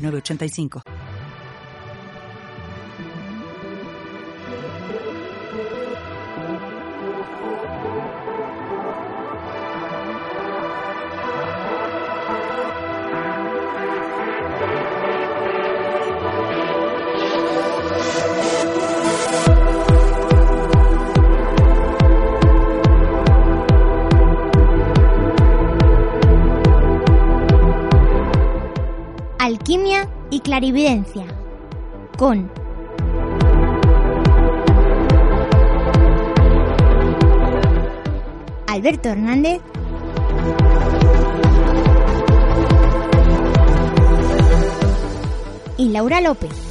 985. Con Alberto Hernández y Laura López.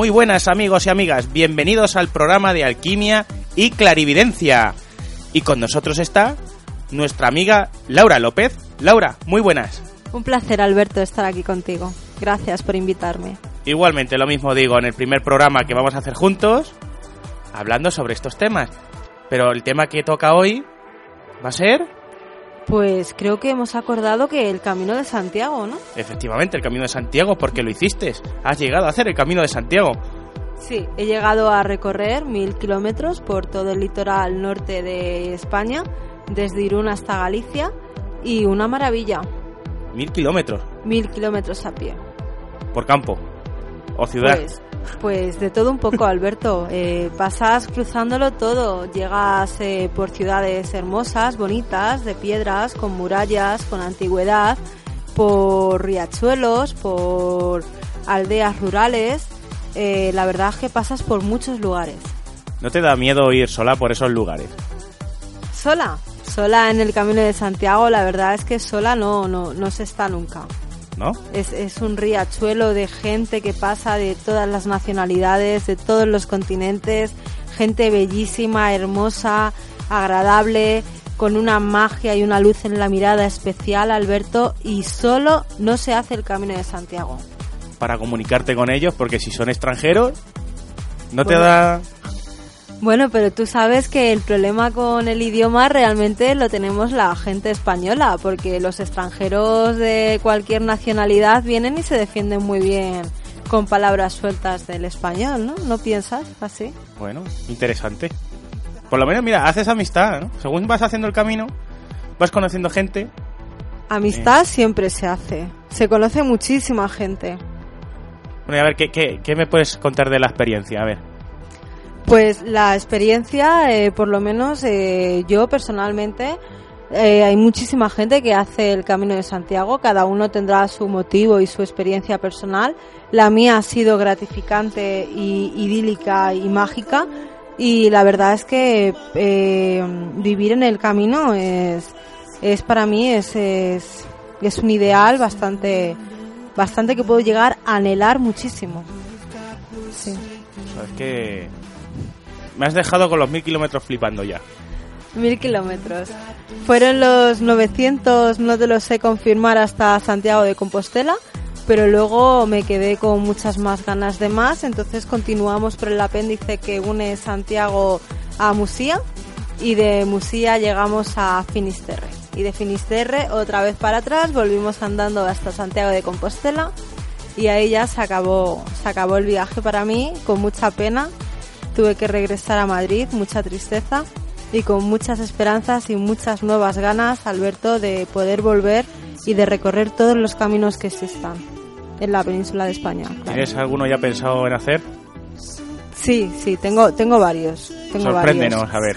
Muy buenas amigos y amigas, bienvenidos al programa de Alquimia y Clarividencia. Y con nosotros está nuestra amiga Laura López. Laura, muy buenas. Un placer, Alberto, estar aquí contigo. Gracias por invitarme. Igualmente, lo mismo digo en el primer programa que vamos a hacer juntos, hablando sobre estos temas. Pero el tema que toca hoy va a ser pues creo que hemos acordado que el Camino de Santiago, ¿no? Efectivamente, el Camino de Santiago, porque lo hiciste. Has llegado a hacer el Camino de Santiago. Sí, he llegado a recorrer mil kilómetros por todo el litoral norte de España, desde Irún hasta Galicia, y una maravilla. ¿Mil kilómetros? Mil kilómetros a pie. ¿Por campo? ¿O ciudad? Pues, pues de todo un poco, Alberto. Eh, pasas cruzándolo todo. Llegas eh, por ciudades hermosas, bonitas, de piedras, con murallas, con antigüedad, por riachuelos, por aldeas rurales. Eh, la verdad es que pasas por muchos lugares. ¿No te da miedo ir sola por esos lugares? ¿Sola? Sola en el Camino de Santiago, la verdad es que sola no, no, no se está nunca. Es, un riachuelo de gente que pasa de todas las nacionalidades, de todos los continentes, gente bellísima, hermosa, agradable, con una magia y una luz en la mirada especial, Alberto, y solo no se hace el Camino de Santiago. Para comunicarte con ellos, porque si son extranjeros, no te da bueno, pero tú sabes que el problema con el idioma realmente lo tenemos la gente española, porque los extranjeros de cualquier nacionalidad vienen y se defienden muy bien con palabras sueltas del español, ¿no? ¿No piensas así? Bueno, interesante. Por lo menos, mira, haces amistad, ¿no? Según vas haciendo el camino, vas conociendo gente. Amistad siempre se hace. Se conoce muchísima gente. Bueno, y a ver, ¿qué, qué, qué me puedes contar de la experiencia? A ver. Pues la experiencia, eh, por lo menos eh, yo personalmente, eh, hay muchísima gente que hace el Camino de Santiago, cada uno tendrá su motivo y su experiencia personal. La mía ha sido gratificante y idílica y mágica y la verdad es que vivir en el camino es, es para mí es, es, es un ideal bastante, bastante que puedo llegar a anhelar muchísimo. Sí. Sabes que me has dejado con los mil kilómetros flipando ya. Mil kilómetros. Fueron los 900, no te lo sé confirmar, hasta Santiago de Compostela, pero luego me quedé con muchas más ganas de más, entonces continuamos por el apéndice que une Santiago a Musía y de Musía llegamos a Finisterre. Y de Finisterre otra vez para atrás, volvimos andando hasta Santiago de Compostela y ahí ya se acabó, se acabó el viaje para mí con mucha pena tuve que regresar a Madrid, mucha tristeza y con muchas esperanzas y muchas nuevas ganas, Alberto, de poder volver y de recorrer todos los caminos que existan en la península de España. ¿Tienes alguno ya pensado en hacer? Sí, sí, tengo, tengo varios. Tengo Sorpréndenos, a ver.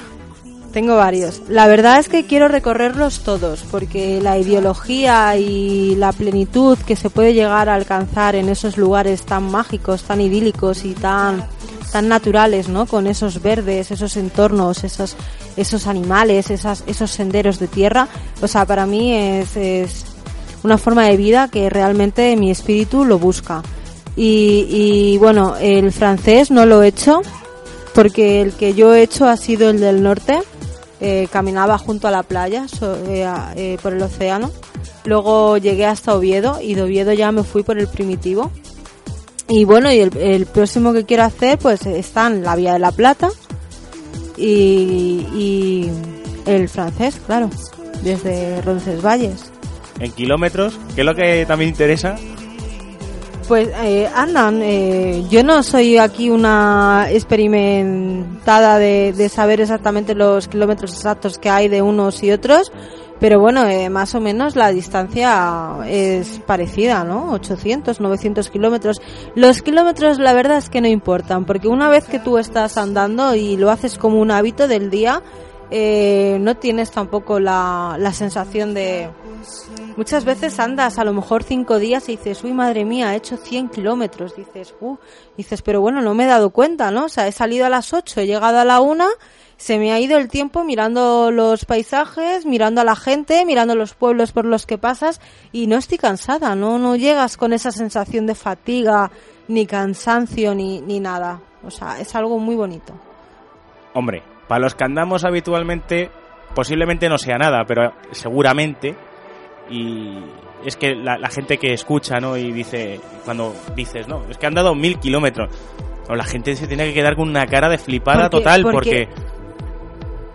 Tengo varios. La verdad es que quiero recorrerlos todos, porque la ideología y la plenitud que se puede llegar a alcanzar en esos lugares tan mágicos, tan idílicos y tan tan naturales, ¿no? Con esos verdes, esos entornos, esos esos animales, esas, esos senderos de tierra. O sea, para mí es, es una forma de vida que realmente mi espíritu lo busca. Y, bueno, el francés no lo he hecho porque el que yo he hecho ha sido el del norte. Eh, caminaba junto a la playa eh, eh, por el océano. Luego llegué hasta Oviedo y de Oviedo ya me fui por el primitivo. Y bueno, y el, próximo que quiero hacer pues está en la Vía de la Plata. Y, y el francés, claro, desde Roncesvalles. En kilómetros, que es lo que también interesa, pues eh, andan, eh, yo no soy aquí una experimentada de, saber exactamente los kilómetros exactos que hay de unos y otros, pero bueno, eh, más o menos la distancia es parecida, ¿no? 800, 900 kilómetros. Los kilómetros la verdad es que no importan, porque una vez que tú estás andando y lo haces como un hábito del día, eh, no tienes tampoco la, la sensación de Muchas veces andas a lo mejor cinco días y dices, uy, madre mía, he hecho 100 kilómetros. Dices, uh, dices, pero bueno, no me he dado cuenta, ¿no? O sea, he salido a las 8, he llegado a la una, se me ha ido el tiempo mirando los paisajes, mirando a la gente, mirando los pueblos por los que pasas y no estoy cansada, ¿no? No llegas con esa sensación de fatiga, ni cansancio, ni, ni nada. O sea, es algo muy bonito. Hombre, para los que andamos habitualmente, posiblemente no sea nada, pero seguramente y es que la, gente que escucha, ¿no? Y dice, cuando dices, no, es que han dado mil kilómetros. O la gente se tiene que quedar con una cara de flipada total porque...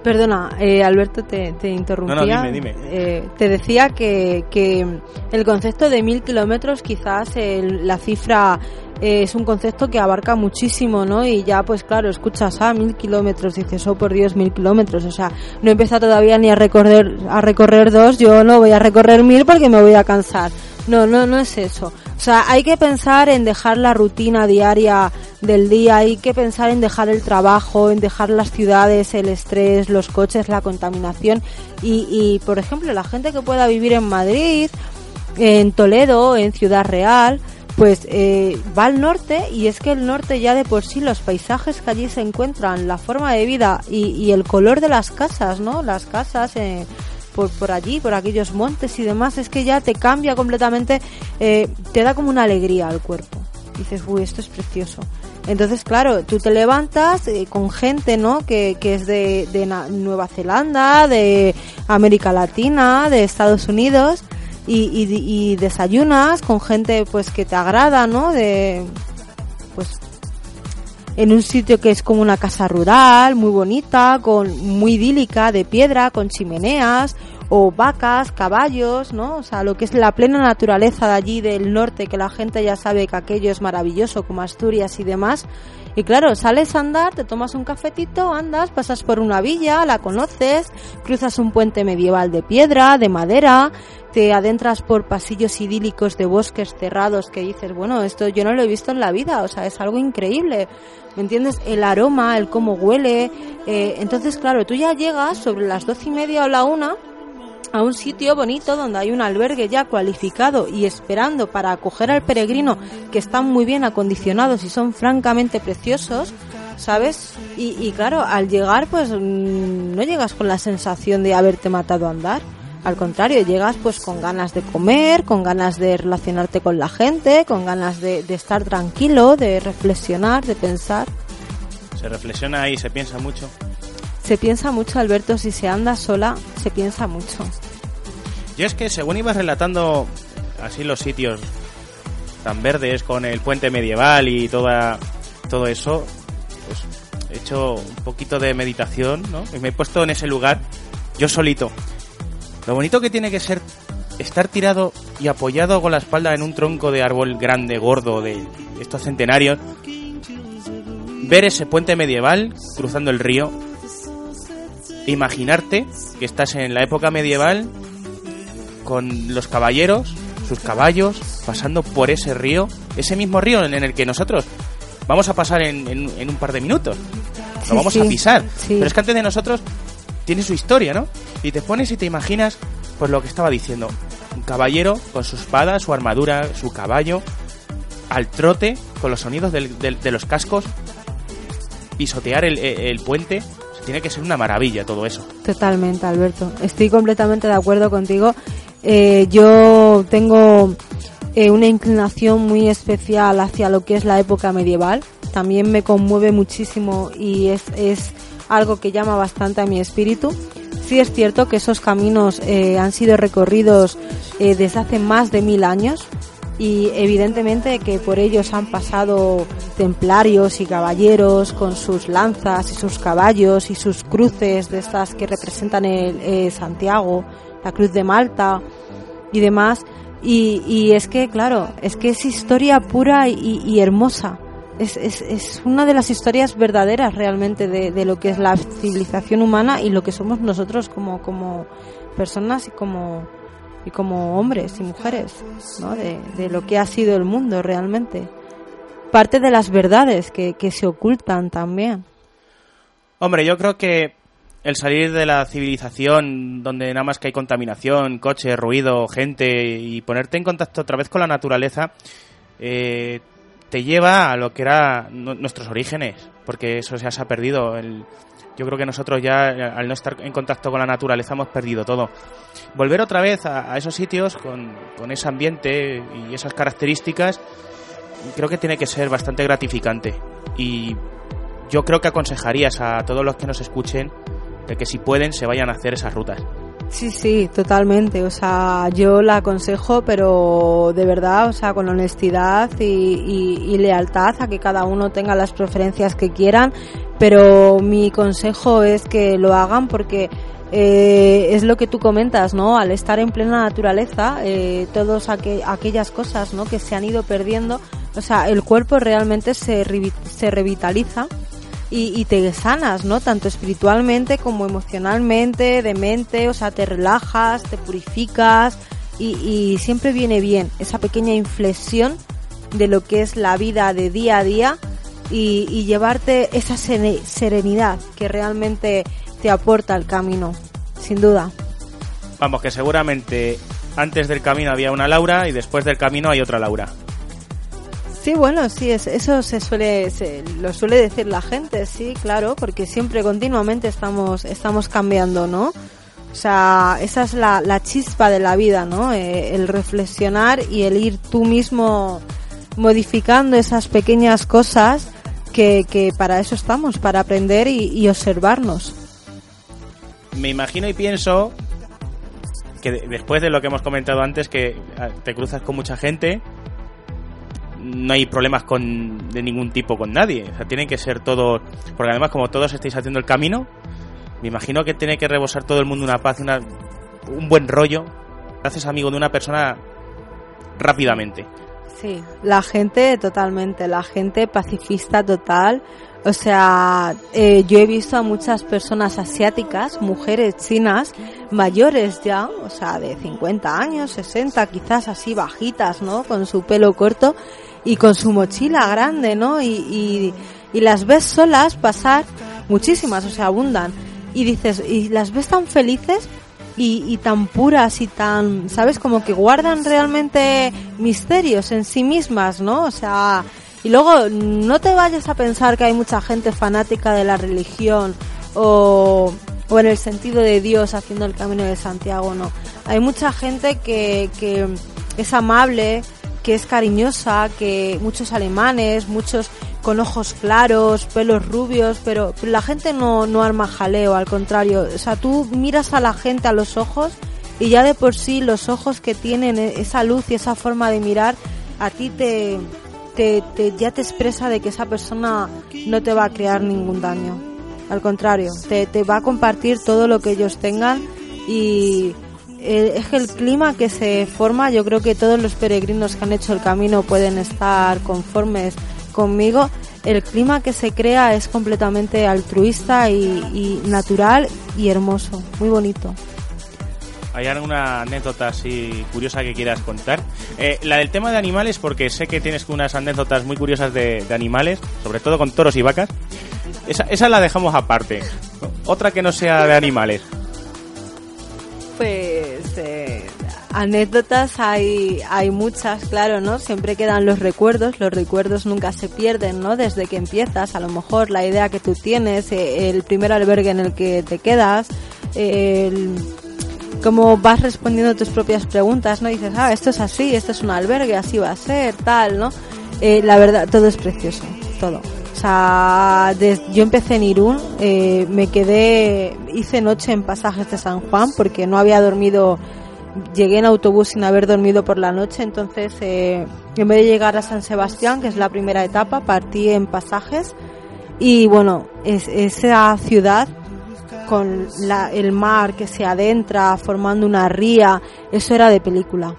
Perdona, eh, Alberto, te, te interrumpía. No, dime, dime. Eh, te decía que, que el concepto de mil kilómetros, quizás la cifra eh, es un concepto que abarca muchísimo, ¿no? Y ya, pues claro, escuchas, ah, mil kilómetros, dices, oh, por Dios, mil kilómetros. O sea, no empieza todavía ni a recorrer, a recorrer dos, yo no voy a recorrer mil porque me voy a cansar. No, no, no es eso. O sea, hay que pensar en dejar la rutina diaria del día, hay que pensar en dejar el trabajo, en dejar las ciudades, el estrés, los coches, la contaminación. Y, y por ejemplo, la gente que pueda vivir en Madrid, en Toledo, en Ciudad Real, pues eh, va al norte y es que el norte ya de por sí los paisajes que allí se encuentran, la forma de vida y, el color de las casas, ¿no? Las casas eh, por, por allí, por aquellos montes y demás, es que ya te cambia completamente, eh, te da como una alegría al cuerpo. dices, uy, esto es precioso. Entonces, claro, tú te levantas con gente, ¿no? Que, que es de, de Nueva Zelanda, de América Latina, de Estados Unidos y, desayunas con gente pues que te agrada, ¿no? De pues en un sitio que es como una casa rural, muy bonita, con muy idílica, de piedra, con chimeneas, o vacas, caballos, ¿no? O sea, lo que es la plena naturaleza de allí del norte, que la gente ya sabe que aquello es maravilloso, como Asturias y demás. Y claro, sales a andar, te tomas un cafetito, andas, pasas por una villa, la conoces, cruzas un puente medieval de piedra, de madera, te adentras por pasillos idílicos de bosques cerrados que dices, bueno, esto yo no lo he visto en la vida, o sea, es algo increíble. ¿Me entiendes? El aroma, el cómo huele. Eh, entonces, claro, tú ya llegas sobre las doce y media o la una a un sitio bonito donde hay un albergue ya cualificado y esperando para acoger al peregrino que están muy bien acondicionados y son francamente preciosos, ¿sabes? Y, claro, al llegar pues mm, no llegas con la sensación de haberte matado a andar. Al contrario, llegas pues con ganas de comer, con ganas de relacionarte con la gente, con ganas de, de estar tranquilo, de reflexionar, de pensar. Se reflexiona y se piensa mucho. Se piensa mucho, Alberto, si se anda sola, se piensa mucho. Yo es que según ibas relatando así los sitios tan verdes con el puente medieval y toda todo eso, pues he hecho un poquito de meditación, ¿no? Y me he puesto en ese lugar yo solito. Lo bonito que tiene que ser estar tirado y apoyado con la espalda en un tronco de árbol grande, gordo, de estos centenarios, ver ese puente medieval cruzando el río imaginarte que estás en la época medieval con los caballeros, sus caballos, pasando por ese río, ese mismo río en el que nosotros vamos a pasar en, un par de minutos. Lo vamos a pisar. Pero es que antes de nosotros tiene su historia, ¿no? Y te pones y te imaginas, pues lo que estaba diciendo, un caballero con su espada, su armadura, su caballo, al trote, con los sonidos del- del- de los cascos, pisotear el, el puente, tiene que ser una maravilla todo eso. Totalmente, Alberto. Estoy completamente de acuerdo contigo. Eh, yo tengo eh, una inclinación muy especial hacia lo que es la época medieval. También me conmueve muchísimo y es, es algo que llama bastante a mi espíritu. Sí es cierto que esos caminos eh, han sido recorridos eh, desde hace más de mil años y evidentemente que por ellos han pasado templarios y caballeros con sus lanzas y sus caballos y sus cruces de estas que representan el, eh, Santiago, la cruz de Malta y demás. Y, y es que, claro, es que es historia pura y, y hermosa. Es, es, es una de las historias verdaderas realmente de, de lo que es la civilización humana y lo que somos nosotros como, como personas y como, y como hombres y mujeres, ¿no? De, de lo que ha sido el mundo realmente. Parte de las verdades que, se ocultan también. Hombre, yo creo que el salir de la civilización donde nada más que hay contaminación, coche, ruido, gente y ponerte en contacto otra vez con la naturaleza eh, te lleva a lo que era nu- nuestros orígenes, porque eso ya se ha perdido. El- yo creo que nosotros ya al no estar en contacto con la naturaleza hemos perdido todo. Volver otra vez a, a esos sitios con, con ese ambiente y esas características creo que tiene que ser bastante gratificante y yo creo que aconsejarías a todos los que nos escuchen de que si pueden se vayan a hacer esas rutas. Sí, sí, totalmente. O sea, yo la aconsejo, pero de verdad, o sea, con honestidad y, y- y lealtad a que cada uno tenga las preferencias que quieran. Pero mi consejo es que lo hagan porque eh, es lo que tú comentas, ¿no? Al estar en plena naturaleza, eh, todas aqu- aquellas cosas, ¿no? Que se han ido perdiendo, o sea, el cuerpo realmente se, se revitaliza y, y te sanas, ¿no? Tanto espiritualmente como emocionalmente, de mente, o sea, te relajas, te purificas y, y siempre viene bien esa pequeña inflexión de lo que es la vida de día a día y, y llevarte esa serenidad que realmente te aporta el camino, sin duda. Vamos, que seguramente antes del camino había una Laura y después del camino hay otra Laura. Sí, bueno, sí, es, eso se suele, se, lo suele decir la gente, sí, claro, porque siempre continuamente estamos, estamos cambiando, ¿no? O sea, esa es la, la chispa de la vida, ¿no? Eh, el reflexionar y el ir tú mismo modificando esas pequeñas cosas que, para eso estamos, para aprender y, observarnos. Me imagino y pienso que de- después de lo que hemos comentado antes, que ah, te cruzas con mucha gente, no hay problemas con, de ningún tipo con nadie. O sea, tienen que ser todos. Porque además, como todos estáis haciendo el camino, me imagino que tiene que rebosar todo el mundo una paz, una, un buen rollo. Haces amigo de una persona rápidamente. Sí, la gente totalmente, la gente pacifista total. O sea, eh, yo he visto a muchas personas asiáticas, mujeres chinas, mayores ya, o sea, de 50 años, 60, quizás así bajitas, ¿no? Con su pelo corto y con su mochila grande, ¿no? Y, y, y las ves solas pasar, muchísimas, o sea, abundan. Y dices, y las ves tan felices y, y tan puras y tan, ¿sabes? Como que guardan realmente misterios en sí mismas, ¿no? O sea, y luego no te vayas a pensar que hay mucha gente fanática de la religión o, o en el sentido de Dios haciendo el camino de Santiago, no. Hay mucha gente que, que es amable, que es cariñosa, que muchos alemanes, muchos con ojos claros, pelos rubios, pero, la gente no, no arma jaleo, al contrario. O sea, tú miras a la gente a los ojos y ya de por sí los ojos que tienen e- esa luz y esa forma de mirar a ti te, te, ya te expresa de que esa persona no te va a crear ningún daño. Al contrario, te, te va a compartir todo lo que ellos tengan y eh, es el clima que se forma, yo creo que todos los peregrinos que han hecho el camino pueden estar conformes conmigo. El clima que se crea es completamente altruista y, y natural y hermoso, muy bonito. ¿Hay alguna anécdota así curiosa que quieras contar? Eh, la del tema de animales, porque sé que tienes unas anécdotas muy curiosas de, de animales, sobre todo con toros y vacas. Esa, esa la dejamos aparte. Otra que no sea de animales. Pues anécdotas hay, hay muchas, claro, ¿no? Siempre quedan los recuerdos, los recuerdos nunca se pierden, ¿no? Desde que empiezas, a lo mejor la idea que tú tienes, eh, el primer albergue en el que te quedas, el cómo vas respondiendo tus propias preguntas, ¿no? Dices, ah, esto es así, esto es un albergue, así va a ser, tal, ¿no? Eh, la verdad, todo es precioso, todo. O sea, yo empecé en Irún, eh, me quedé, hice noche en pasajes de San Juan porque no había dormido, llegué en autobús sin haber dormido por la noche, entonces eh, en vez de llegar a San Sebastián, que es la primera etapa, partí en pasajes y bueno, es, esa ciudad con la, el mar que se adentra formando una ría, eso era de película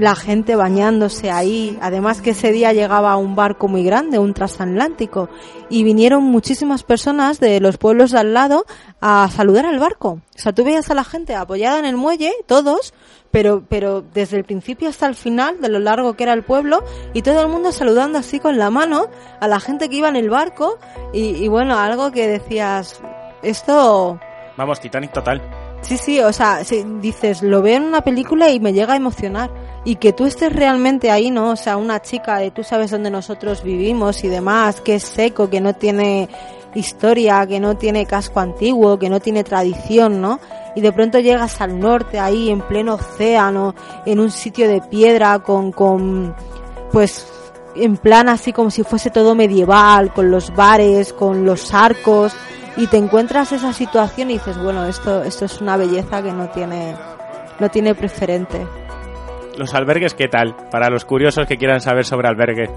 la gente bañándose ahí. Además que ese día llegaba un barco muy grande, un transatlántico, y vinieron muchísimas personas de los pueblos de al lado a saludar al barco. O sea, tú veías a la gente apoyada en el muelle, todos, pero, pero desde el principio hasta el final, de lo largo que era el pueblo, y todo el mundo saludando así con la mano a la gente que iba en el barco, y, y bueno, algo que decías, esto... Vamos, Titanic total. Sí, sí, o sea, dices, lo veo en una película y me llega a emocionar. Y que tú estés realmente ahí, ¿no? O sea, una chica de tú sabes dónde nosotros vivimos y demás, que es seco, que no tiene historia, que no tiene casco antiguo, que no tiene tradición, ¿no? Y de pronto llegas al norte, ahí en pleno océano, en un sitio de piedra, con, con, pues, en plan así como si fuese todo medieval, con los bares, con los arcos, y te encuentras esa situación y dices, bueno, esto, esto es una belleza que no tiene, no tiene preferente. Los albergues, ¿qué tal? Para los curiosos que quieran saber sobre albergue.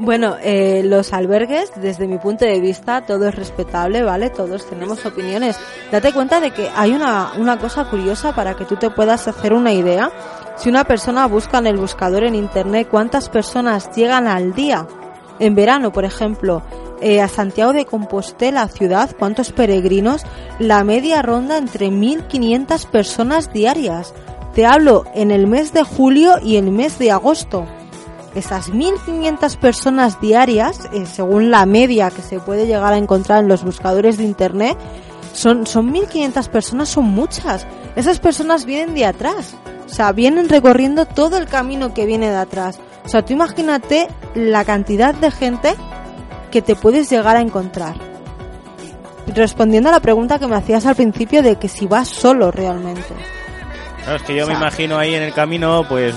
Bueno, eh, los albergues, desde mi punto de vista, todo es respetable, ¿vale? Todos tenemos opiniones. Date cuenta de que hay una, una cosa curiosa para que tú te puedas hacer una idea. Si una persona busca en el buscador en internet cuántas personas llegan al día, en verano, por ejemplo, eh, a Santiago de Compostela, ciudad, cuántos peregrinos, la media ronda entre 1.500 personas diarias. Te hablo en el mes de julio y el mes de agosto. Esas 1.500 personas diarias, eh, según la media que se puede llegar a encontrar en los buscadores de Internet, son, son 1.500 personas, son muchas. Esas personas vienen de atrás. O sea, vienen recorriendo todo el camino que viene de atrás. O sea, tú imagínate la cantidad de gente que te puedes llegar a encontrar. Respondiendo a la pregunta que me hacías al principio de que si vas solo realmente. Claro, es que yo me imagino ahí en el camino, pues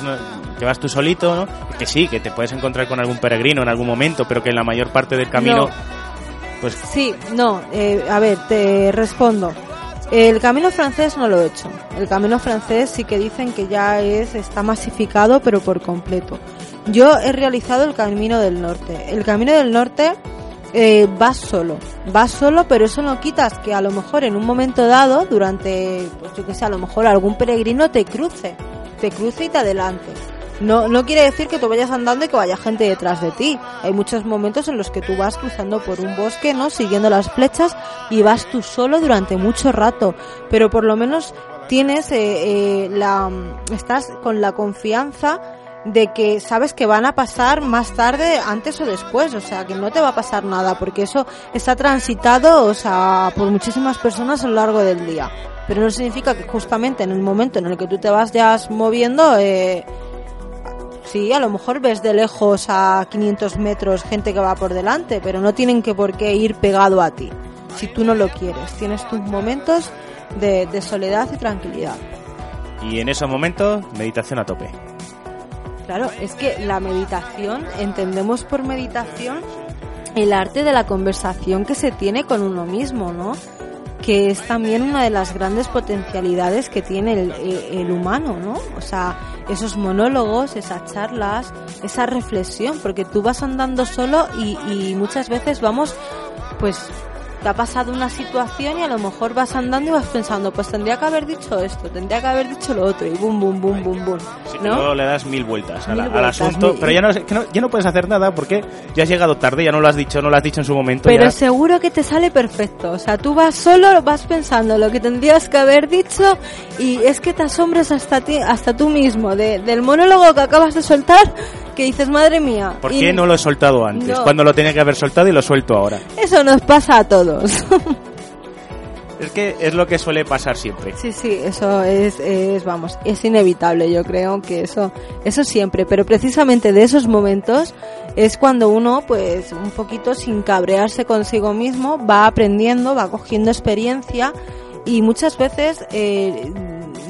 que vas tú solito, ¿no? Que sí, que te puedes encontrar con algún peregrino en algún momento, pero que en la mayor parte del camino, pues... Sí, no, eh, a ver, te respondo. El camino francés no lo he hecho. El camino francés sí que dicen que ya es está masificado, pero por completo. Yo he realizado el Camino del Norte. El Camino del Norte eh, vas solo, vas solo, pero eso no quitas que a lo mejor en un momento dado, durante, pues yo que sé, a lo mejor algún peregrino te cruce, te cruce y te adelante. No, no quiere decir que tú vayas andando y que vaya gente detrás de ti. Hay muchos momentos en los que tú vas cruzando por un bosque, ¿no? Siguiendo las flechas y vas tú solo durante mucho rato. Pero por lo menos tienes eh, eh, la, estás con la confianza de que sabes que van a pasar más tarde, antes o después, o sea, que no te va a pasar nada, porque eso está transitado, o sea, por muchísimas personas a lo largo del día. Pero no significa que justamente en el momento en el que tú te vas ya moviendo, eh, sí, a lo mejor ves de lejos a 500 metros gente que va por delante, pero no tienen que por qué ir pegado a ti, si tú no lo quieres. Tienes tus momentos de, de soledad y tranquilidad. Y en esos momentos, meditación a tope. Claro, es que la meditación, entendemos por meditación el arte de la conversación que se tiene con uno mismo, ¿no? Que es también una de las grandes potencialidades que tiene el, humano, ¿no? O sea, esos monólogos, esas charlas, esa reflexión, porque tú vas andando solo y, y muchas veces vamos, pues, te ha pasado una situación y a lo mejor vas andando y vas pensando, pues tendría que haber dicho esto, tendría que haber dicho lo otro, y bum, bum, bum, bum, bum. ¿no? le das mil vueltas al asunto, pero ya no, ya no puedes hacer nada porque ya has llegado tarde, ya no lo has dicho, no lo has dicho en su momento. Pero seguro que te sale perfecto, o sea, tú vas solo, vas pensando lo que tendrías que haber dicho y es que te asombres hasta ti, hasta tú mismo del monólogo que acabas de soltar que dices, madre mía. ¿Por qué no lo he soltado antes? Cuando lo tenía que haber soltado y lo suelto ahora. Eso nos pasa a todos. Es que es lo que suele pasar siempre. Sí, sí, eso es, es, vamos, es inevitable, yo creo que eso, eso siempre, pero precisamente de esos momentos es cuando uno, pues, un poquito sin cabrearse consigo mismo, va aprendiendo, va cogiendo experiencia y muchas veces eh,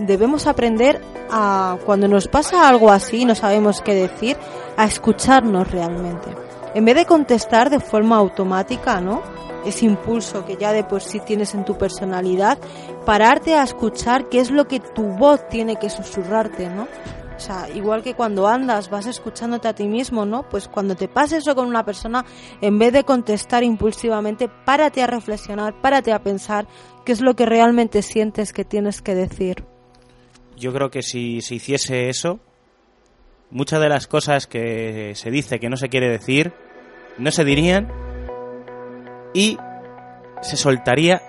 debemos aprender a, cuando nos pasa algo así, no sabemos qué decir, a escucharnos realmente. En vez de contestar de forma automática, ¿no? Ese impulso que ya de por sí tienes en tu personalidad, pararte a escuchar qué es lo que tu voz tiene que susurrarte, ¿no? O sea, igual que cuando andas vas escuchándote a ti mismo, ¿no? Pues cuando te pase eso con una persona, en vez de contestar impulsivamente, párate a reflexionar, párate a pensar qué es lo que realmente sientes que tienes que decir. Yo creo que si se hiciese eso, muchas de las cosas que se dice que no se quiere decir, no se dirían y se soltaría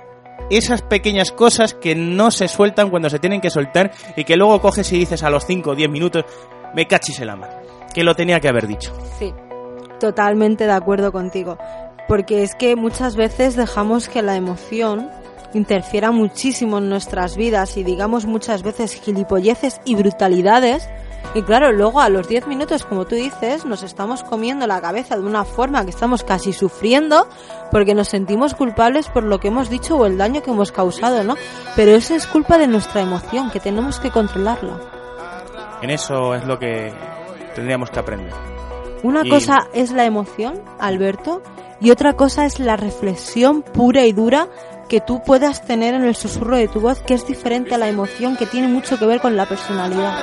esas pequeñas cosas que no se sueltan cuando se tienen que soltar y que luego coges y dices a los 5 o 10 minutos, me cachis el ama, que lo tenía que haber dicho. Sí, totalmente de acuerdo contigo, porque es que muchas veces dejamos que la emoción interfiera muchísimo en nuestras vidas y digamos muchas veces gilipolleces y brutalidades y claro, luego a los 10 minutos, como tú dices, nos estamos comiendo la cabeza de una forma que estamos casi sufriendo porque nos sentimos culpables por lo que hemos dicho o el daño que hemos causado, ¿no? Pero eso es culpa de nuestra emoción, que tenemos que controlarla. En eso es lo que tendríamos que aprender. Una cosa es la emoción, Alberto, y otra cosa es la reflexión pura y dura que tú puedas tener en el susurro de tu voz, que es diferente a la emoción, que tiene mucho que ver con la personalidad.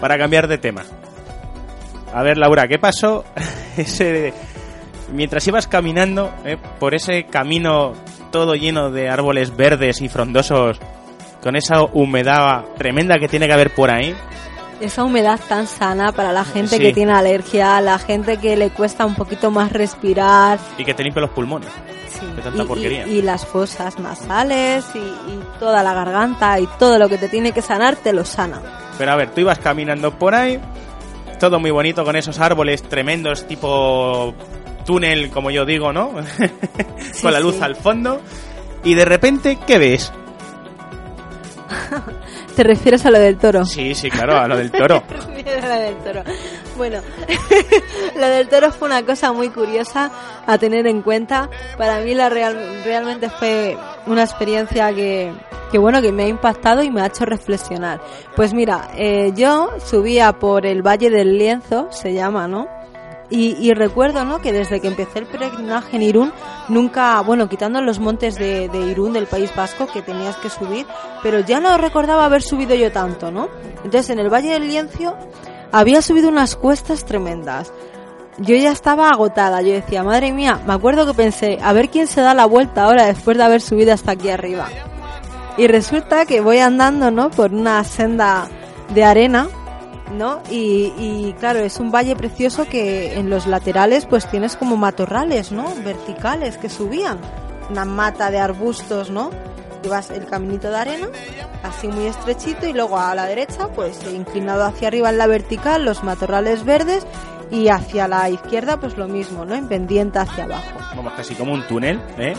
Para cambiar de tema. A ver, Laura, ¿qué pasó ese mientras ibas caminando eh, por ese camino todo lleno de árboles verdes y frondosos, con esa humedad tremenda que tiene que haber por ahí? Esa humedad tan sana para la gente que tiene alergia, la gente que le cuesta un poquito más respirar. Y que te limpia los pulmones. Sí. De tanta y, porquería. Y, las fosas nasales y, y toda la garganta y todo lo que te tiene que sanar te lo sana. Pero a ver, tú ibas caminando por ahí, todo muy bonito con esos árboles tremendos tipo túnel, como yo digo, ¿no? con la luz al fondo. Y de repente, ¿qué ves? ¿Te refieres a lo del toro? Sí, sí, claro, a lo del toro. lo del toro. Bueno, lo del toro fue una cosa muy curiosa a tener en cuenta. Para mí la real, realmente fue una experiencia que, que bueno, que me ha impactado y me ha hecho reflexionar. Pues mira, eh, yo subía por el Valle del Lienzo, se llama, ¿no? Y, recuerdo, ¿no? Que desde que empecé el peregrinaje en Irún, nunca, bueno, quitando los montes de, de, Irún del País Vasco que tenías que subir, pero ya no recordaba haber subido yo tanto, ¿no? Entonces en el Valle del Lienzo había subido unas cuestas tremendas. Yo ya estaba agotada, yo decía, madre mía, me acuerdo que pensé, a ver quién se da la vuelta ahora después de haber subido hasta aquí arriba. Y resulta que voy andando, ¿no? Por una senda de arena, ¿no? Y, y, claro, es un valle precioso que en los laterales pues tienes como matorrales, ¿no? Verticales que subían. Una mata de arbustos, ¿no? Llevas el caminito de arena, así muy estrechito, y luego a la derecha, pues inclinado hacia arriba en la vertical, los matorrales verdes, y hacia la izquierda, pues lo mismo, ¿no? En pendiente hacia abajo. Vamos, casi como un túnel, ¿eh?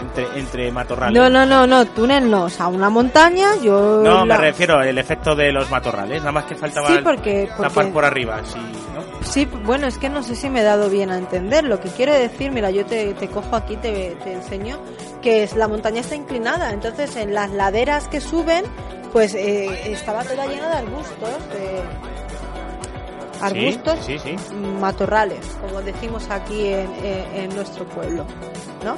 entre, entre matorrales. No, no, no, no, túnel no, o sea, una montaña, yo... No, me refiero al efecto de los matorrales, nada más que faltaba sí, porque, tapar por arriba, sí, ¿no? Sí, bueno, es que no sé si me he dado bien a entender. Lo que quiero decir, mira, yo te, te cojo aquí, te, te enseño, que es la montaña está inclinada, entonces en las laderas que suben, pues eh, estaba toda llena de arbustos, de arbustos, sí, sí, matorrales, como decimos aquí en, en, nuestro pueblo, ¿no?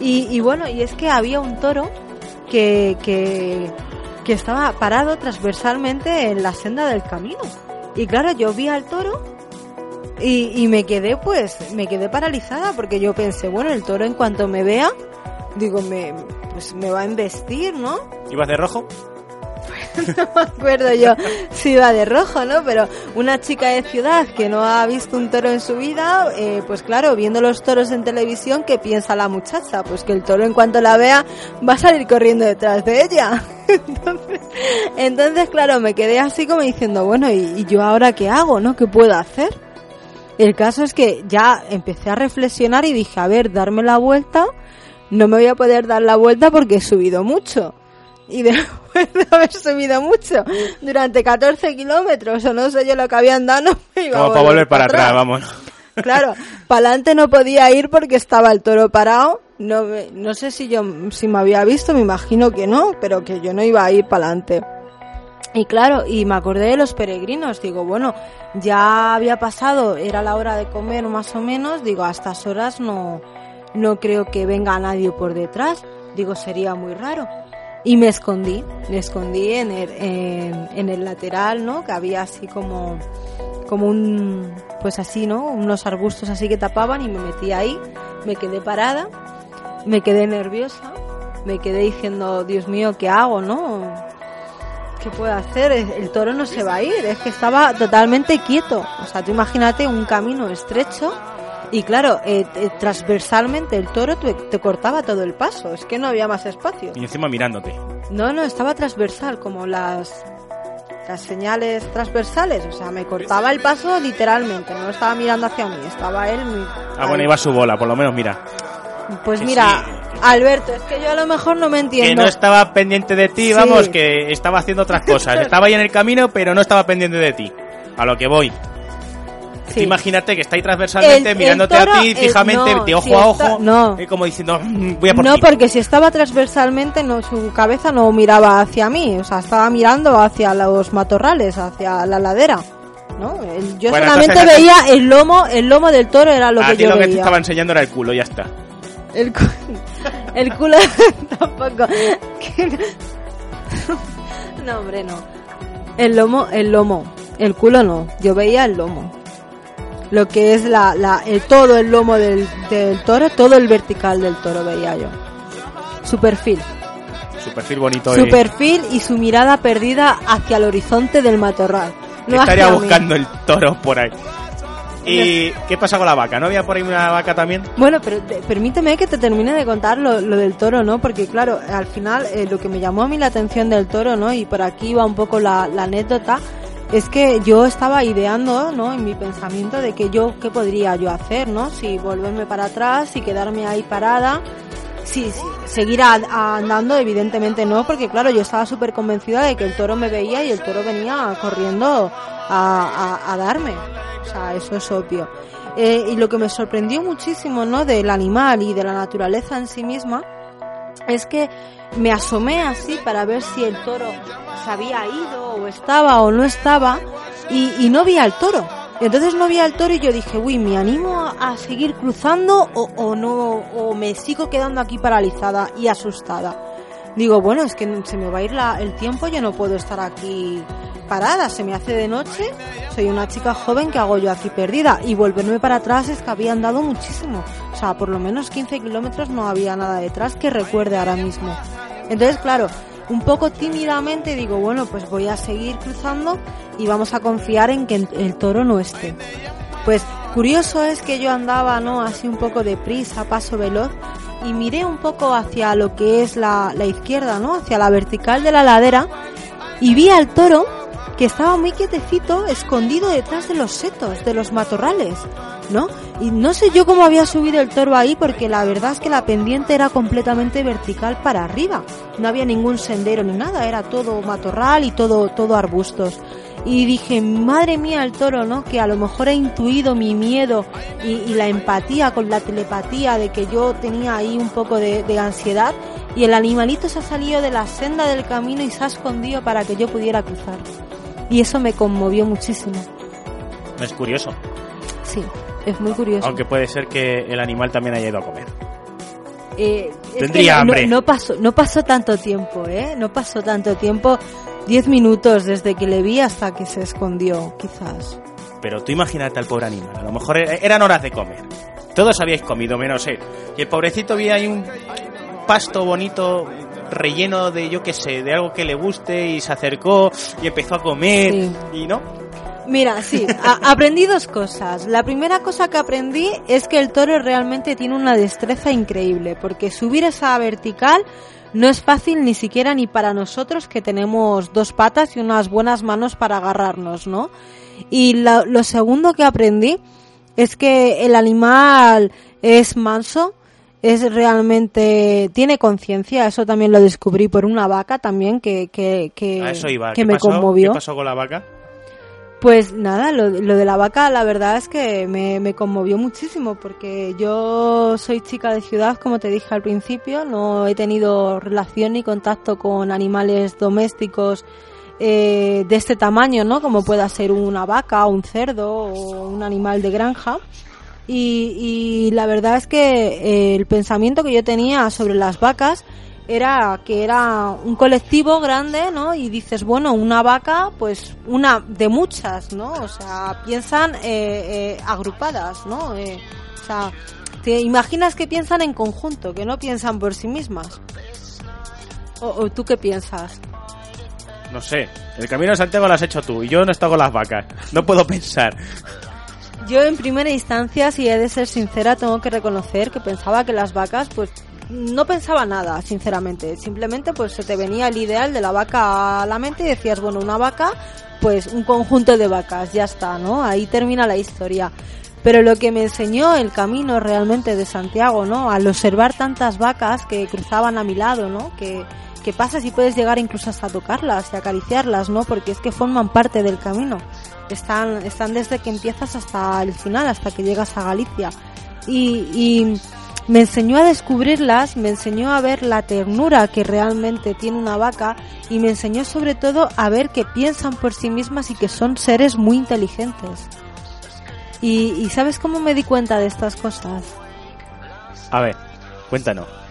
Y, y, bueno, y es que había un toro que, que, que estaba parado transversalmente en la senda del camino. Y claro, yo vi al toro y, y, me quedé pues, me quedé paralizada porque yo pensé, bueno, el toro en cuanto me vea, digo, me, pues me va a embestir, ¿no? ¿Ibas de rojo? no me acuerdo yo si iba de rojo, ¿no? Pero una chica de ciudad que no ha visto un toro en su vida, eh, pues claro, viendo los toros en televisión, ¿qué piensa la muchacha? Pues que el toro en cuanto la vea va a salir corriendo detrás de ella. entonces, entonces, claro, me quedé así como diciendo, bueno, ¿y, ¿y yo ahora qué hago, no? ¿Qué puedo hacer? El caso es que ya empecé a reflexionar y dije, a ver, darme la vuelta, no me voy a poder dar la vuelta porque he subido mucho. Y después de haber subido mucho, durante 14 kilómetros, o no sé yo lo que había andado, no me iba Como a para volver para atrás, vamos. Claro, para adelante no podía ir porque estaba el toro parado. No, me- no sé si yo si me había visto, me imagino que no, pero que yo no iba a ir para adelante. Y claro, y me acordé de los peregrinos. Digo, bueno, ya había pasado, era la hora de comer más o menos. Digo, a estas horas no, no creo que venga nadie por detrás. Digo, sería muy raro. Y me escondí, me escondí en el, en, el lateral, ¿no? Que había así como, como un, pues así, ¿no? Unos arbustos así que tapaban y me metí ahí, me quedé parada, me quedé nerviosa, me quedé diciendo, Dios mío, ¿qué hago, no? ¿Qué puedo hacer? El toro no se va a ir, es que estaba totalmente quieto. O sea, tú imagínate un camino estrecho y claro, eh, eh, transversalmente el toro te, te cortaba todo el paso, es que no había más espacio. Y encima mirándote. No, no, estaba transversal, como las, las señales transversales. O sea, me cortaba el paso literalmente, no estaba mirando hacia mí, estaba él. mi- Ah, bueno, iba su bola, por lo menos, mira. Pues que mira, sí. Alberto, es que yo a lo mejor no me Que entiendo. no estaba pendiente de ti, Sí. vamos, que estaba haciendo otras cosas. Estaba ahí en el camino, pero no estaba pendiente de ti. A lo que voy. Sí. imagínate que está ahí transversalmente El- mirándote a ti fijamente, no, de ojo si a está- ojo, no. y como diciendo, "Mm, voy a por No, ti". porque si estaba transversalmente, no, su cabeza no miraba hacia mí, o sea, estaba mirando hacia los matorrales, hacia la ladera. ¿no? El- yo Bueno, solamente entonces- veía el lomo, el lomo del toro era lo a que yo lo que te veía. estaba enseñando era el culo, ya está. El, cu- el culo tampoco. no, hombre, no. El lomo, el lomo. El culo no. Yo veía el lomo. Lo que es la, la, el, todo el lomo del, del toro, todo el vertical del toro veía yo. Su perfil. Su perfil bonito. Su y- perfil y su mirada perdida hacia el horizonte del matorral. No estaría buscando el toro por ahí. ¿Y qué pasa con la vaca? ¿No había por ahí una vaca también? Bueno, pero te- permíteme que te termine de contar lo, lo del toro, ¿no? Porque claro, al final eh, lo que me llamó a mí la atención del toro, ¿no? Y por aquí va un poco la, la anécdota, es que yo estaba ideando, ¿no? En mi pensamiento de que yo, ¿qué podría yo hacer, ¿no? Si volverme para atrás, si quedarme ahí parada, si, si seguir andando, evidentemente no, porque claro, yo estaba súper convencida de que el toro me veía y el toro venía corriendo a, a- a darme. O sea, eso es obvio. Eh, y lo que me sorprendió muchísimo, ¿no? Del animal y de la naturaleza en sí misma, es que me asomé así para ver si el toro se había ido o estaba o no estaba y, no vi al toro. Entonces no vi al toro y yo dije, uy, ¿me animo a, a seguir cruzando o, o no? ¿O me sigo quedando aquí paralizada y asustada? Digo, bueno, es que se me va a ir la- el tiempo, yo no puedo estar aquí parada, se me hace de noche, soy una chica joven, que hago yo aquí perdida? Y volverme para atrás es que había andado muchísimo, o sea, por lo menos 15 kilómetros no había nada detrás que recuerde ahora mismo. Entonces, claro, un poco tímidamente digo, bueno, pues voy a seguir cruzando y vamos a confiar en que el- toro no esté. Pues curioso es que yo andaba, ¿no? Así un poco deprisa, paso veloz, y miré un poco hacia lo que es la, la izquierda, ¿no? Hacia la vertical de la ladera, y vi al toro que estaba muy quietecito, escondido detrás de los setos, de los matorrales, ¿no? Y no sé yo cómo había subido el toro ahí, porque la verdad es que la pendiente era completamente vertical para arriba. No había ningún sendero ni nada, era todo matorral y todo, todo arbustos. Y dije, madre mía, el toro, ¿no? Que a lo mejor ha intuido mi miedo y, la empatía con la telepatía de que yo tenía ahí un poco de, de ansiedad. Y el animalito se ha salido de la senda del camino y se ha escondido para que yo pudiera cruzar. Y eso me conmovió muchísimo. Es curioso. Sí, es muy curioso. Aunque puede ser que el animal también haya ido a comer. Eh, es Tendría que no, hambre. No, no pasó, no pasó tanto tiempo, ¿eh? No pasó tanto tiempo. Diez minutos desde que le vi hasta que se escondió, quizás. Pero tú imagínate al pobre animal. A lo mejor e- eran horas de comer. Todos habíais comido, menos él. Y el pobrecito vi ahí un, pasto bonito relleno de yo qué sé, de algo que le guste y se acercó y empezó a comer Sí. y no. Mira, sí, a- aprendí dos cosas. La primera cosa que aprendí es que el toro realmente tiene una destreza increíble, porque subir esa vertical no es fácil ni siquiera ni para nosotros que tenemos dos patas y unas buenas manos para agarrarnos, ¿no? Y la- lo segundo que aprendí es que el animal es manso, es realmente tiene conciencia, eso también lo descubrí por una vaca también que que que, A eso iba. que ¿Qué me pasó? conmovió. ¿Qué pasó con la vaca? Pues nada, lo, lo de la vaca la verdad es que me, me conmovió muchísimo porque yo soy chica de ciudad, como te dije al principio, no he tenido relación ni contacto con animales domésticos eh, de este tamaño, ¿no? Como pueda ser una vaca, un cerdo o un animal de granja. Y, y la verdad es que eh, el pensamiento que yo tenía sobre las vacas era que era un colectivo grande, ¿no? Y dices, bueno, una vaca, pues una de muchas, ¿no? O sea, piensan eh, eh, agrupadas, ¿no? Eh, o sea, te imaginas que piensan en conjunto, que no piensan por sí mismas. ¿O, o tú qué piensas? No sé. El camino de Santiago lo has hecho tú y yo no he estado con las vacas. No puedo pensar. Yo en primera instancia, si he de ser sincera, tengo que reconocer que pensaba que las vacas, pues no pensaba nada, sinceramente. Simplemente pues se te venía el ideal de la vaca a la mente y decías, bueno, una vaca, pues un conjunto de vacas, ya está, ¿no? Ahí termina la historia. Pero lo que me enseñó el camino realmente de Santiago, ¿no? Al observar tantas vacas que cruzaban a mi lado, ¿no? Que, que pasas y puedes llegar incluso hasta tocarlas y acariciarlas, ¿no? Porque es que forman parte del camino. Están, están desde que empiezas hasta el final, hasta que llegas a Galicia. Y, me enseñó a descubrirlas, me enseñó a ver la ternura que realmente tiene una vaca y me enseñó sobre todo a ver que piensan por sí mismas y que son seres muy inteligentes. Y, y ¿sabes cómo me di cuenta de estas cosas? A ver, cuéntanos.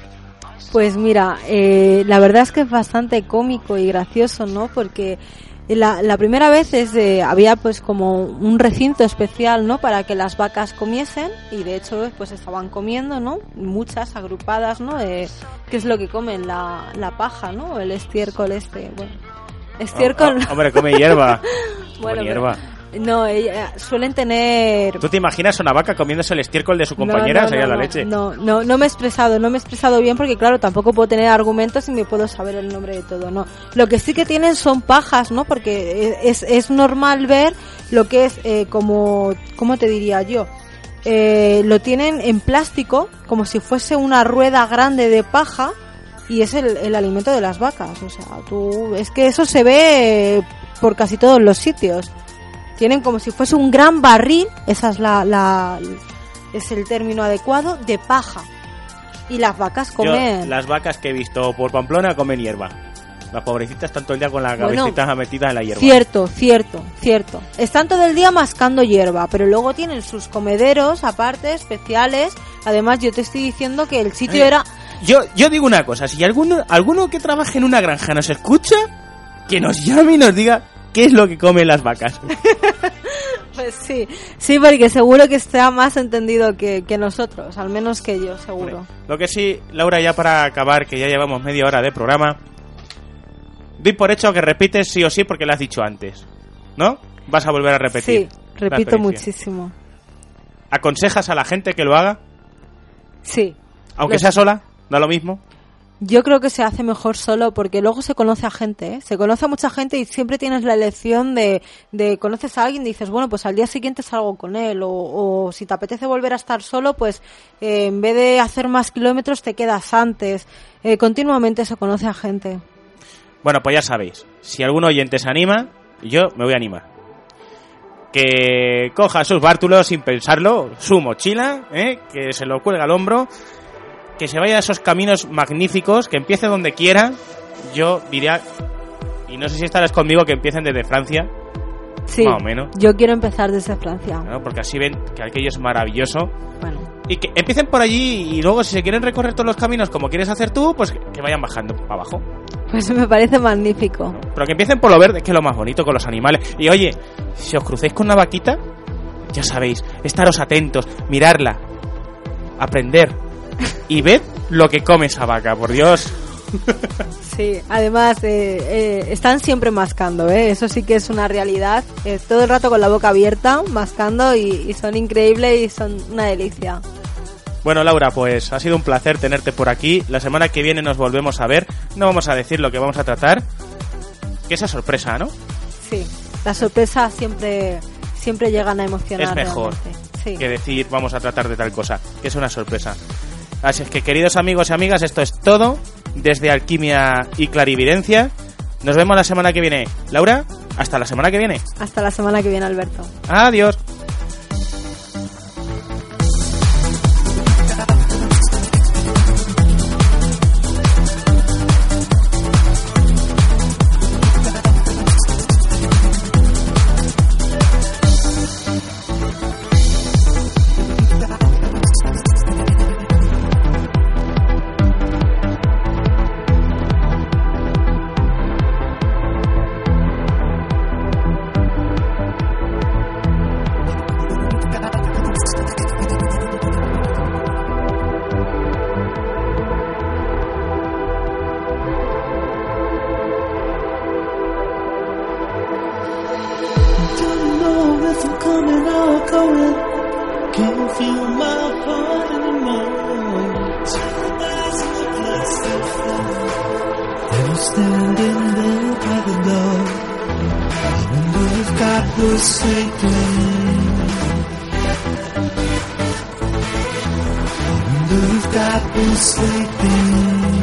Pues mira, eh, la verdad es que es bastante cómico y gracioso, ¿no? Porque la, la primera vez es de- había pues como un recinto especial, ¿no? Para que las vacas comiesen y de hecho pues estaban comiendo, ¿no? Muchas agrupadas, ¿no? Eh, ¿Qué es lo que comen? La, la paja, ¿no? El estiércol este, bueno. Estiércol. Ah, ah, hombre, come hierba. Bueno, Come pero- hierba. No, ella- suelen tener ¿Tú te imaginas una vaca comiéndose el estiércol de su compañera? No, no, Sería no, la leche. No, no, no me he expresado, no me he expresado bien porque claro, tampoco puedo tener argumentos y me puedo saber el nombre de todo, no. Lo que sí que tienen son pajas, ¿no? Porque es, es normal ver lo que es eh, como, ¿cómo te diría yo? Eh, lo tienen en plástico, como si fuese una rueda grande de paja y es el, el alimento de las vacas. O sea, tú, es que eso se ve por casi todos los sitios. Tienen como si fuese un gran barril, esa es la, la es el término adecuado, de paja. Y las vacas Yo, comen. las vacas que he visto por Pamplona comen hierba. Las pobrecitas están todo el día con la Bueno, cabecita metida en la hierba. Cierto, cierto, cierto. Están todo el día mascando hierba, pero luego tienen sus comederos aparte, especiales. Además, yo te estoy diciendo que el sitio era... Yo, yo digo una cosa, si alguno, alguno que trabaje en una granja nos escucha, que nos llame y nos diga qué es lo que comen las vacas. Pues sí, sí, porque seguro que está más entendido que, que nosotros, al menos que yo, seguro. Lo que sí, Laura, ya para acabar, que ya llevamos media hora de programa, doy por hecho que repites sí o sí porque lo has dicho antes. ¿No? Vas a volver a repetir. Sí, repito muchísimo. ¿Aconsejas a la gente que lo haga? Sí. Aunque sea sola, da lo mismo. Yo creo que se hace mejor solo porque luego se conoce a gente, ¿eh? se conoce a mucha gente y siempre tienes la elección de, de conoces a alguien y dices, bueno, pues al día siguiente salgo con él o, o si te apetece volver a estar solo, pues eh, en vez de hacer más kilómetros te quedas antes. Eh, continuamente se conoce a gente. Bueno, pues ya sabéis, si algún oyente se anima, yo me voy a animar. Que coja sus bártulos sin pensarlo, su mochila, que se lo cuelga al hombro, que se vaya a esos caminos magníficos, que empiece donde quiera. Yo diría, y no sé si estarás conmigo, que empiecen desde Francia, Sí, Más o menos. yo quiero empezar desde Francia. ¿no? porque así ven que aquello es maravilloso. Bueno, Y que empiecen por allí y luego si se quieren recorrer todos los caminos como quieres hacer tú, pues que- que vayan bajando para abajo. pues me parece magnífico. Pero que empiecen por lo verde, que es lo más bonito con los animales. Y oye, si os crucéis con una vaquita, ya sabéis, estaros atentos, mirarla, aprender y ver lo que come esa vaca, por Dios. Sí, además eh, eh, están siempre mascando, ¿eh? eso sí que es una realidad. Eh, todo el rato con la boca abierta, mascando y, y son increíbles y son una delicia. Bueno, Laura, pues ha sido un placer tenerte por aquí. La semana que viene nos volvemos a ver. No vamos a decir lo que vamos a tratar. Que esa sorpresa, ¿no? Sí, las sorpresas siempre, siempre llegan a emocionar. Es mejor. Sí. que decir vamos a tratar de tal cosa, que es una sorpresa. Así es que queridos amigos y amigas, esto es todo desde Alquimia y Clarividencia. Nos vemos la semana que viene. Laura, hasta la semana que viene. Hasta la semana que viene, Alberto. Adiós. If I'm coming or going. Can't feel my heart anymore. And I'm standing there by the door. I wonder if God was sleeping. I wonder if God was sleeping.